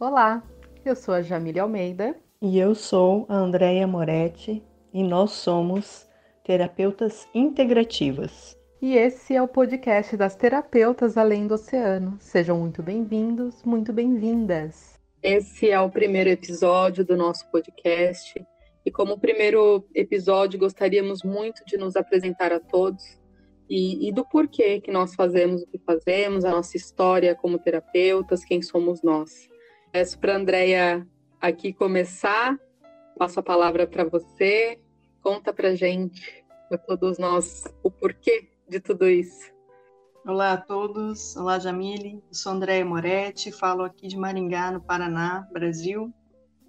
Olá, eu sou a Jamília Almeida. E eu sou a Andrea Moretti e nós somos terapeutas integrativas. E esse é o podcast das terapeutas além do oceano. Sejam muito bem-vindos, muito bem-vindas. Esse é o primeiro episódio do nosso podcast. E como primeiro episódio, gostaríamos muito de nos apresentar a todos e, e, do porquê que nós fazemos o que fazemos, a nossa história como terapeutas, quem somos nós. Peço para a Andrea aqui começar, passo a palavra para você, conta para gente, para todos nós, o porquê de tudo isso. Olá a todos, olá Jamile, eu sou Andréia Moretti, falo aqui de Maringá, no Paraná, Brasil.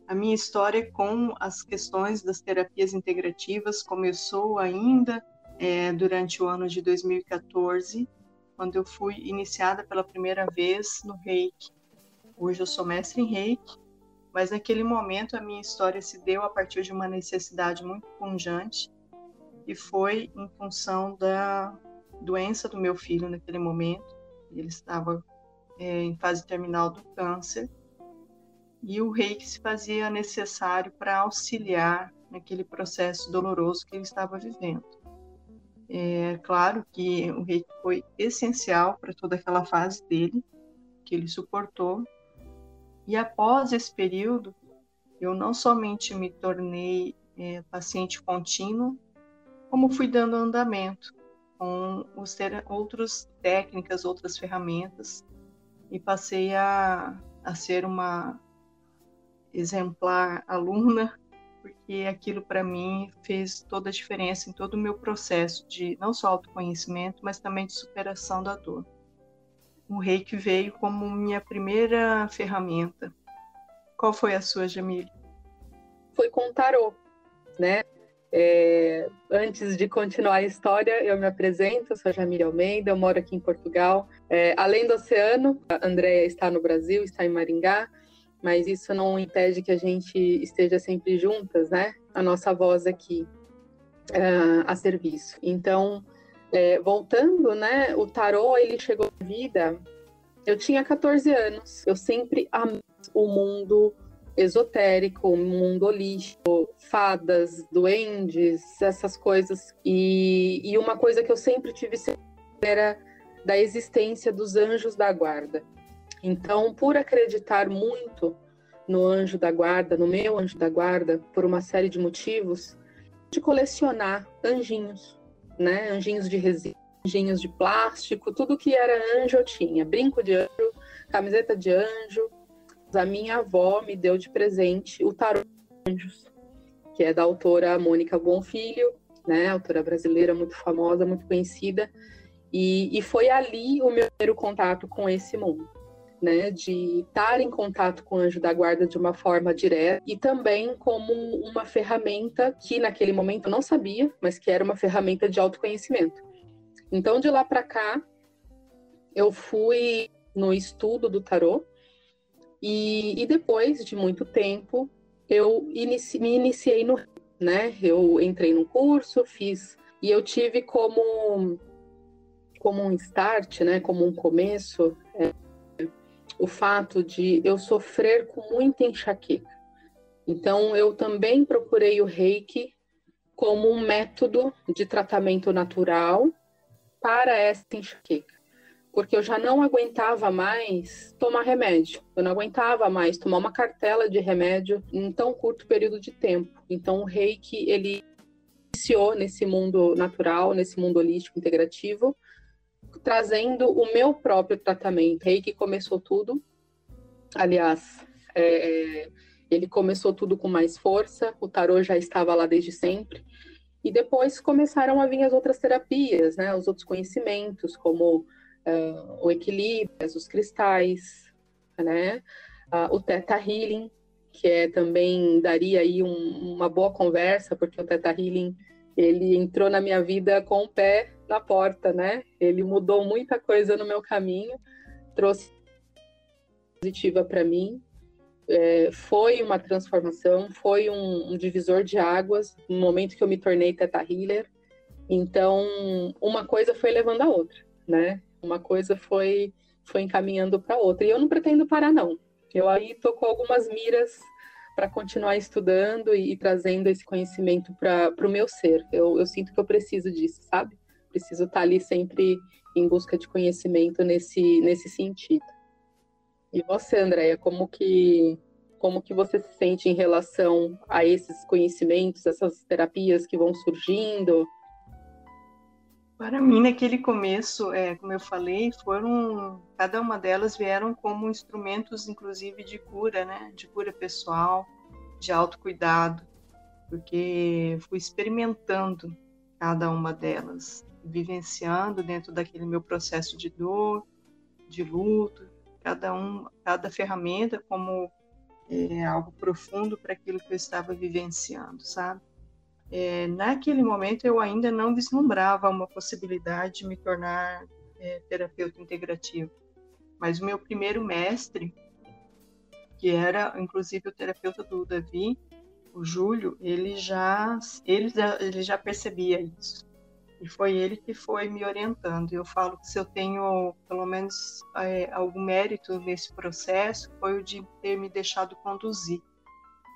A minha história com as questões das terapias integrativas começou ainda é, durante o ano de 2014, quando eu fui iniciada pela primeira vez no Reiki. Hoje eu sou mestre em Reiki, mas naquele momento a minha história se deu a partir de uma necessidade muito pungente e foi em função da doença do meu filho naquele momento. Ele estava é, em fase terminal do câncer e o reiki se fazia necessário para auxiliar naquele processo doloroso que ele estava vivendo. É claro que o reiki foi essencial para toda aquela fase dele, que ele suportou. E após esse período, eu não somente me tornei é, paciente contínuo, como fui dando andamento com os ter, outras técnicas, outras ferramentas, e passei a, a ser uma exemplar aluna porque aquilo para mim fez toda a diferença em todo o meu processo de não só autoconhecimento, mas também de superação da dor. O reiki veio como minha primeira ferramenta. Qual foi a sua, Jamile? Foi com tarô, né? É, antes de continuar a história, eu me apresento, sou a Jamile Almeida, eu moro aqui em Portugal. É, além do oceano, a Andrea está no Brasil, está em Maringá, mas isso não impede que a gente esteja sempre juntas, né? A nossa voz aqui uh, a serviço. Então, é, voltando, né? O tarô ele chegou à vida. Eu tinha 14 anos. Eu sempre amei o mundo esotérico, o mundo holístico, fadas, duendes, essas coisas. E, e uma coisa que eu sempre tive era da existência dos anjos da guarda. Então, por acreditar muito no anjo da guarda, no meu anjo da guarda, por uma série de motivos, de colecionar anjinhos, né? Anjinhos de resina, anjinhos de plástico, tudo que era anjo eu tinha. Brinco de anjo, camiseta de anjo. A minha avó me deu de presente o tarô anjos, que é da autora Mônica Bonfilho, né? Autora brasileira muito famosa, muito conhecida. E, e foi ali o meu primeiro contato com esse mundo né, de estar em contato com o anjo da guarda de uma forma direta e também como uma ferramenta que naquele momento eu não sabia, mas que era uma ferramenta de autoconhecimento. Então de lá para cá eu fui no estudo do tarô e, e depois de muito tempo eu inici, me iniciei no, né? Eu entrei no curso, fiz e eu tive como como um start, né? Como um começo. O fato de eu sofrer com muita enxaqueca. Então, eu também procurei o reiki como um método de tratamento natural para essa enxaqueca, porque eu já não aguentava mais tomar remédio, eu não aguentava mais tomar uma cartela de remédio em tão curto período de tempo. Então, o reiki, ele iniciou nesse mundo natural, nesse mundo holístico integrativo, trazendo o meu próprio tratamento. Reiki começou tudo. Aliás, é, é, ele começou tudo com mais força. O tarô já estava lá desde sempre. E depois começaram a vir as outras terapias, né? Os outros conhecimentos, como uh, o equilíbrio, os cristais, né? Uh, o Theta Healing, que é também daria aí um, uma boa conversa, porque o Theta Healing ele entrou na minha vida com o pé na porta, né? Ele mudou muita coisa no meu caminho, trouxe positiva para mim. É, foi uma transformação, foi um, um, divisor de águas no momento que eu me tornei Teta Healer. Então, uma coisa foi levando a outra, né? Uma coisa foi foi encaminhando para outra. E eu não pretendo parar não, Eu aí tô com algumas miras para continuar estudando e, e, trazendo esse conhecimento para o meu ser. Eu, eu sinto que eu preciso disso, sabe? Preciso estar tá ali sempre em busca de conhecimento nesse, nesse sentido. E você, Andréia, como que como que você se sente em relação a esses conhecimentos, essas terapias que vão surgindo? Para mim, naquele começo, é, como eu falei, foram cada uma delas vieram como instrumentos, inclusive de cura, né, de cura pessoal, de autocuidado, porque fui experimentando cada uma delas, vivenciando dentro daquele meu processo de dor, de luto, cada um, cada ferramenta como é, algo profundo para aquilo que eu estava vivenciando, sabe? É, naquele momento eu ainda não vislumbrava uma possibilidade de me tornar é, terapeuta integrativo, mas o meu primeiro mestre, que era inclusive o terapeuta do Davi, o Júlio, ele já ele ele já percebia isso. E foi ele que foi me orientando. Eu falo que se eu tenho, pelo menos, é, algum mérito nesse processo, foi o de ter me deixado conduzir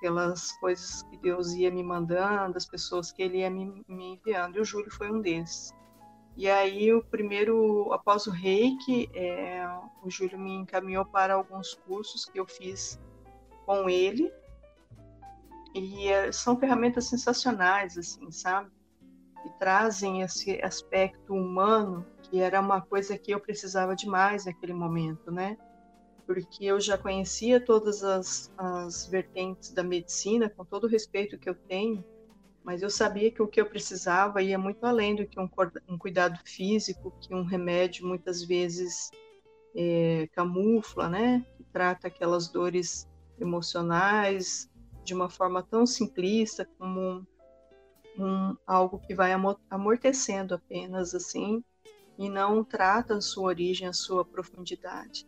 pelas coisas que Deus ia me mandando, as pessoas que Ele ia me, me enviando. E o Júlio foi um desses. E aí, o primeiro, após o reiki, é, o Júlio me encaminhou para alguns cursos que eu fiz com ele. E é, são ferramentas sensacionais, assim, sabe? Que trazem esse aspecto humano, que era uma coisa que eu precisava demais naquele momento, né? Porque eu já conhecia todas as, as vertentes da medicina, com todo o respeito que eu tenho, mas eu sabia que o que eu precisava ia muito além do que um, um cuidado físico, que um remédio muitas vezes é, camufla, né? Que trata aquelas dores emocionais de uma forma tão simplista como um, algo que vai amortecendo apenas assim e não trata a sua origem, a sua profundidade.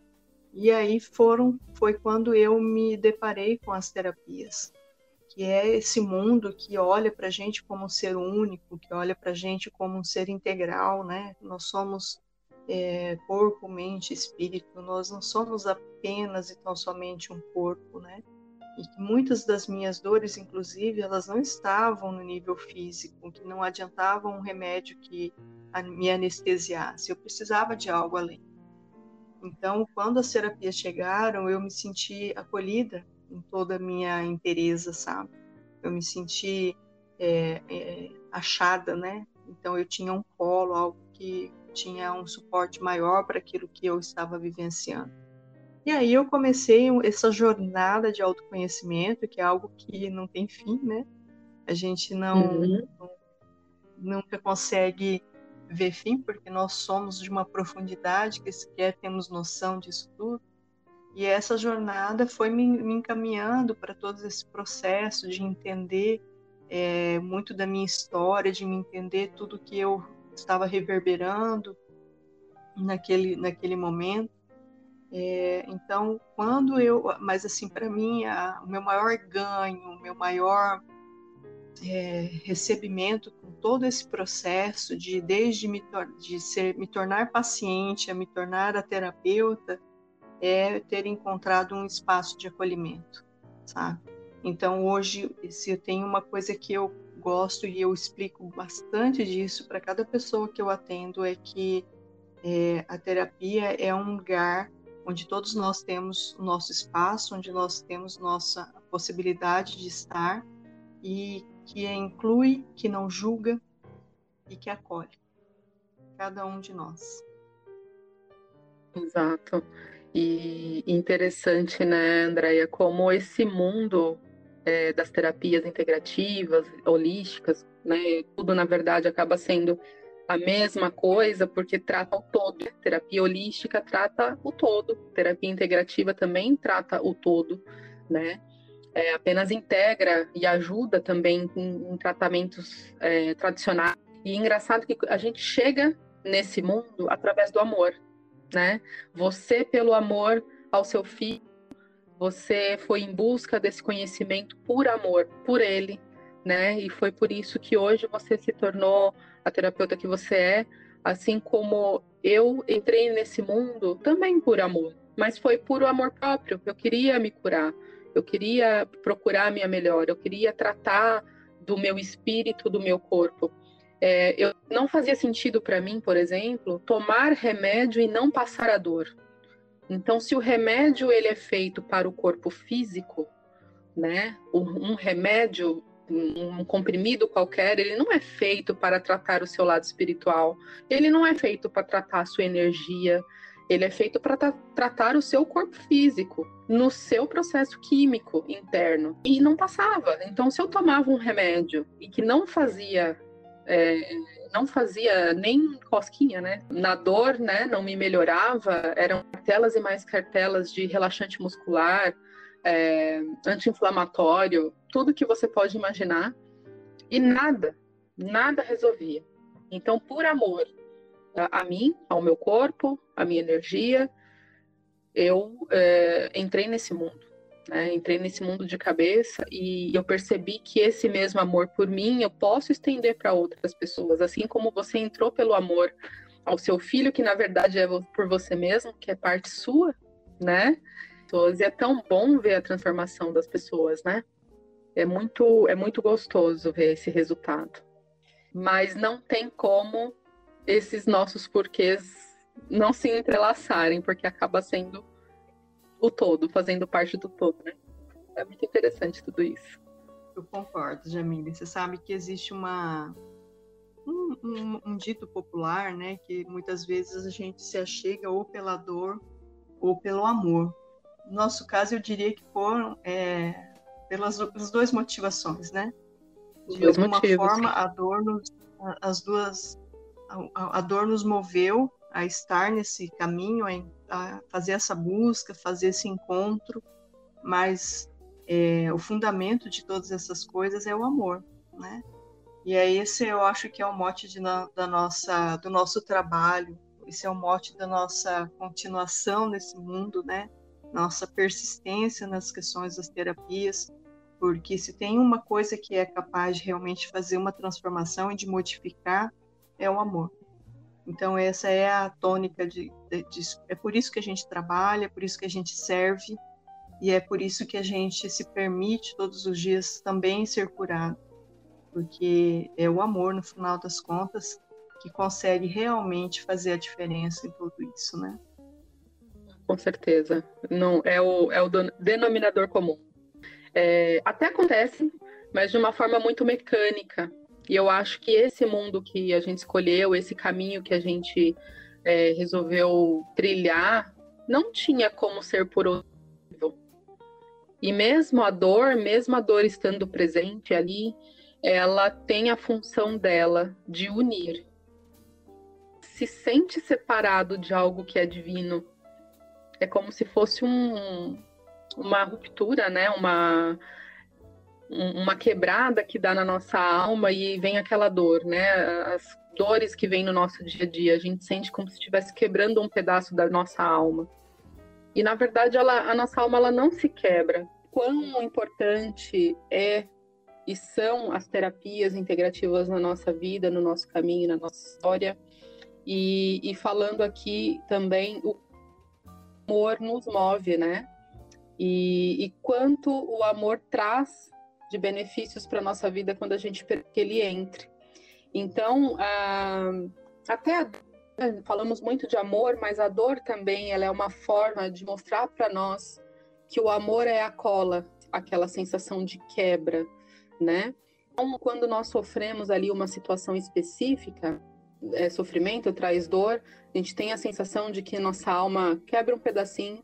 E aí foram foi quando eu me deparei com as terapias, que é esse mundo que olha para a gente como um ser único, que olha para a gente como um ser integral, né? Nós somos é, corpo, mente, espírito. Nós não somos apenas e tão somente um corpo, né? E que muitas das minhas dores, inclusive, elas não estavam no nível físico, que não adiantava um remédio que me anestesiasse, eu precisava de algo além. Então, quando as terapias chegaram, eu me senti acolhida em toda a minha inteireza, sabe? Eu me senti é, é, achada, né? Então, eu tinha um colo, algo que tinha um suporte maior para aquilo que eu estava vivenciando. E aí eu comecei essa jornada de autoconhecimento, que é algo que não tem fim, né? A gente não, uhum. não nunca consegue ver fim, porque nós somos de uma profundidade que sequer temos noção disso tudo. E essa jornada foi me, me encaminhando para todo esse processo de entender é, muito da minha história, de me entender tudo que eu estava reverberando naquele, naquele momento. É, então, quando eu, mas assim, para mim, a, o meu maior ganho, o meu maior é, recebimento com todo esse processo de desde me, de ser, me tornar paciente a me tornar a terapeuta é ter encontrado um espaço de acolhimento, sabe? Então hoje se eu tenho uma coisa que eu gosto e eu explico bastante disso para cada pessoa que eu atendo é que é, a terapia é um lugar onde todos nós temos o nosso espaço, onde nós temos nossa possibilidade de estar e que inclui, que não julga e que acolhe cada um de nós. Exato. E interessante, né, Andréia, como esse mundo é, das terapias integrativas, holísticas, né, tudo na verdade acaba sendo a mesma coisa porque trata o todo. Terapia holística trata o todo, terapia integrativa também trata o todo, né? É, apenas integra e ajuda também em, em tratamentos é, tradicionais. E engraçado que a gente chega nesse mundo através do amor, né? Você pelo amor ao seu filho, você foi em busca desse conhecimento por amor, por ele, né? E foi por isso que hoje você se tornou a terapeuta que você é, assim como eu entrei nesse mundo também por amor, mas foi puro amor próprio. Eu queria me curar, eu queria procurar a minha melhor, eu queria tratar do meu espírito, do meu corpo. É, eu não fazia sentido para mim, por exemplo, tomar remédio e não passar a dor. Então, se o remédio ele é feito para o corpo físico, né? Um remédio, um comprimido qualquer, ele não é feito para tratar o seu lado espiritual. Ele não é feito para tratar a sua energia. Ele é feito para tra tratar o seu corpo físico, no seu processo químico interno. E não passava. Então, se eu tomava um remédio e que não fazia é, não fazia nem cosquinha, né? Na dor, né? Não me melhorava. Eram cartelas e mais cartelas de relaxante muscular, é, anti-inflamatório, tudo que você pode imaginar. E nada, nada resolvia. Então, por amor a, a mim, ao meu corpo, à minha energia, eu é, entrei nesse mundo. Né? Entrei nesse mundo de cabeça e eu percebi que esse mesmo amor por mim eu posso estender para outras pessoas, assim como você entrou pelo amor ao seu filho, que na verdade é por você mesmo, que é parte sua, né? E é tão bom ver a transformação das pessoas, né? É muito, é muito gostoso ver esse resultado. Mas não tem como esses nossos porquês não se entrelaçarem, porque acaba sendo o todo, fazendo parte do todo, né? É muito interessante tudo isso. Eu concordo, Jamile. Você sabe que existe uma um, um, um, dito popular, né, que muitas vezes a gente se achega ou pela dor ou pelo amor. No nosso caso, eu diria que foram é, pelas, pelas duas motivações, né? De dois alguma motivos. forma, a dor nos, as duas a, a dor nos moveu a estar nesse caminho, a a fazer essa busca, fazer esse encontro, mas é, o fundamento de todas essas coisas é o amor, né? E é esse eu acho que é o mote de, da nossa, do nosso trabalho, esse é o mote da nossa continuação nesse mundo, né? Nossa persistência nas questões das terapias, porque se tem uma coisa que é capaz de realmente fazer uma transformação e de modificar, é o amor. Então, essa é a tônica de, de, de, É por isso que a gente trabalha, é por isso que a gente serve, e é por isso que a gente se permite todos os dias também ser curado. Porque é o amor, no final das contas, que consegue realmente fazer a diferença em tudo isso, né? Com certeza. Não, é, o, é o denominador comum. É, até acontece, mas de uma forma muito mecânica. E eu acho que esse mundo que a gente escolheu, esse caminho que a gente é, resolveu trilhar, não tinha como ser por outro. E mesmo a dor, mesmo a dor estando presente ali, ela tem a função dela de unir. Se sente separado de algo que é divino, é como se fosse um, uma ruptura, né? Uma, uma quebrada que dá na nossa alma e vem aquela dor, né? As dores que vêm no nosso dia a dia, a gente sente como se estivesse quebrando um pedaço da nossa alma. E na verdade, ela, a nossa alma ela não se quebra. Quão importante é e são as terapias integrativas na nossa vida, no nosso caminho, na nossa história. E, e falando aqui também o amor nos move, né? E, e quanto o amor traz de benefícios para nossa vida quando a gente que ele entre. Então, até a, falamos muito de amor, mas a dor também ela é uma forma de mostrar para nós que o amor é a cola, aquela sensação de quebra, né? Então, quando nós sofremos ali uma situação específica, é, sofrimento traz dor, a gente tem a sensação de que nossa alma quebra um pedacinho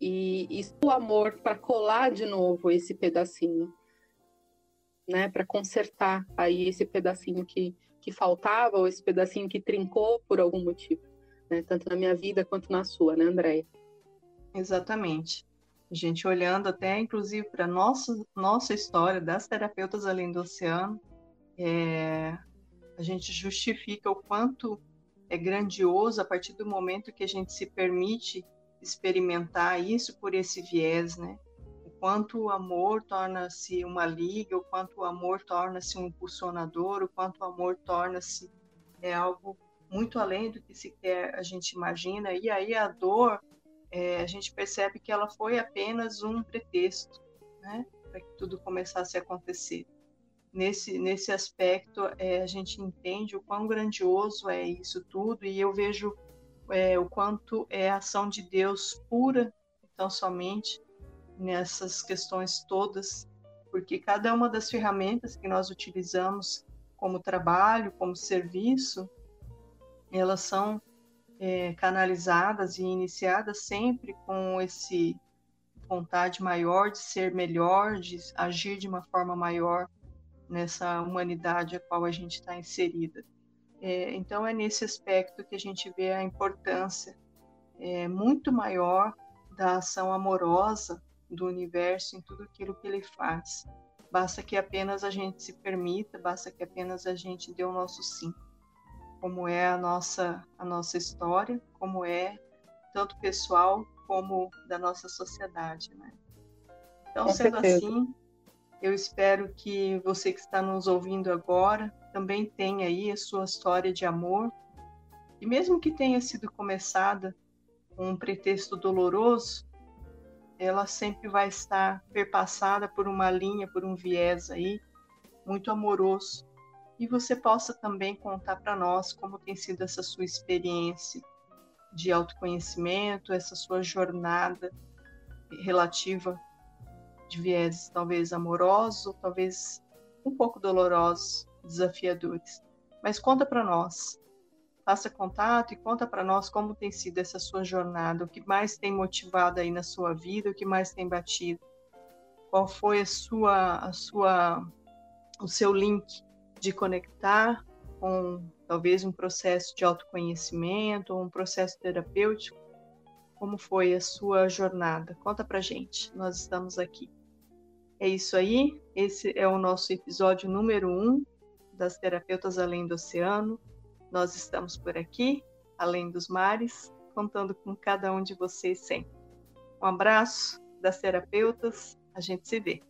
e, e o amor para colar de novo esse pedacinho né, para consertar aí esse pedacinho que, que faltava ou esse pedacinho que trincou por algum motivo, né, tanto na minha vida quanto na sua, né, Andréia? Exatamente. A gente olhando até, inclusive, para nossa nossa história das terapeutas além do oceano, é, a gente justifica o quanto é grandioso a partir do momento que a gente se permite experimentar isso por esse viés, né? quanto o amor torna-se uma liga, o quanto o amor torna-se um impulsionador, o quanto o amor torna-se é algo muito além do que sequer a gente imagina. E aí a dor, é, a gente percebe que ela foi apenas um pretexto, né, para que tudo começasse a acontecer. Nesse, nesse aspecto, é, a gente entende o quão grandioso é isso tudo, e eu vejo é, o quanto é a ação de Deus pura, então somente nessas questões todas, porque cada uma das ferramentas que nós utilizamos como trabalho, como serviço, elas são é, canalizadas e iniciadas sempre com esse vontade maior de ser melhor, de agir de uma forma maior nessa humanidade a qual a gente está inserida. É, então é nesse aspecto que a gente vê a importância é, muito maior da ação amorosa do universo em tudo aquilo que ele faz. Basta que apenas a gente se permita, basta que apenas a gente dê o nosso sim. Como é a nossa a nossa história, como é tanto pessoal como da nossa sociedade, né? Então, Com sendo certeza. assim, eu espero que você que está nos ouvindo agora também tenha aí a sua história de amor. E mesmo que tenha sido começada com um pretexto doloroso, ela sempre vai estar perpassada por uma linha, por um viés aí muito amoroso. E você possa também contar para nós como tem sido essa sua experiência de autoconhecimento, essa sua jornada relativa de viés talvez amorosos, talvez um pouco dolorosos, desafiadores. Mas conta para nós faça contato e conta para nós como tem sido essa sua jornada, o que mais tem motivado aí na sua vida, o que mais tem batido. Qual foi a sua, a sua, o seu link de conectar com talvez um processo de autoconhecimento um processo terapêutico? Como foi a sua jornada? Conta para gente. Nós estamos aqui. É isso aí. Esse é o nosso episódio número um das terapeutas além do oceano. Nós estamos por aqui, além dos mares, contando com cada um de vocês sempre. Um abraço das terapeutas, a gente se vê.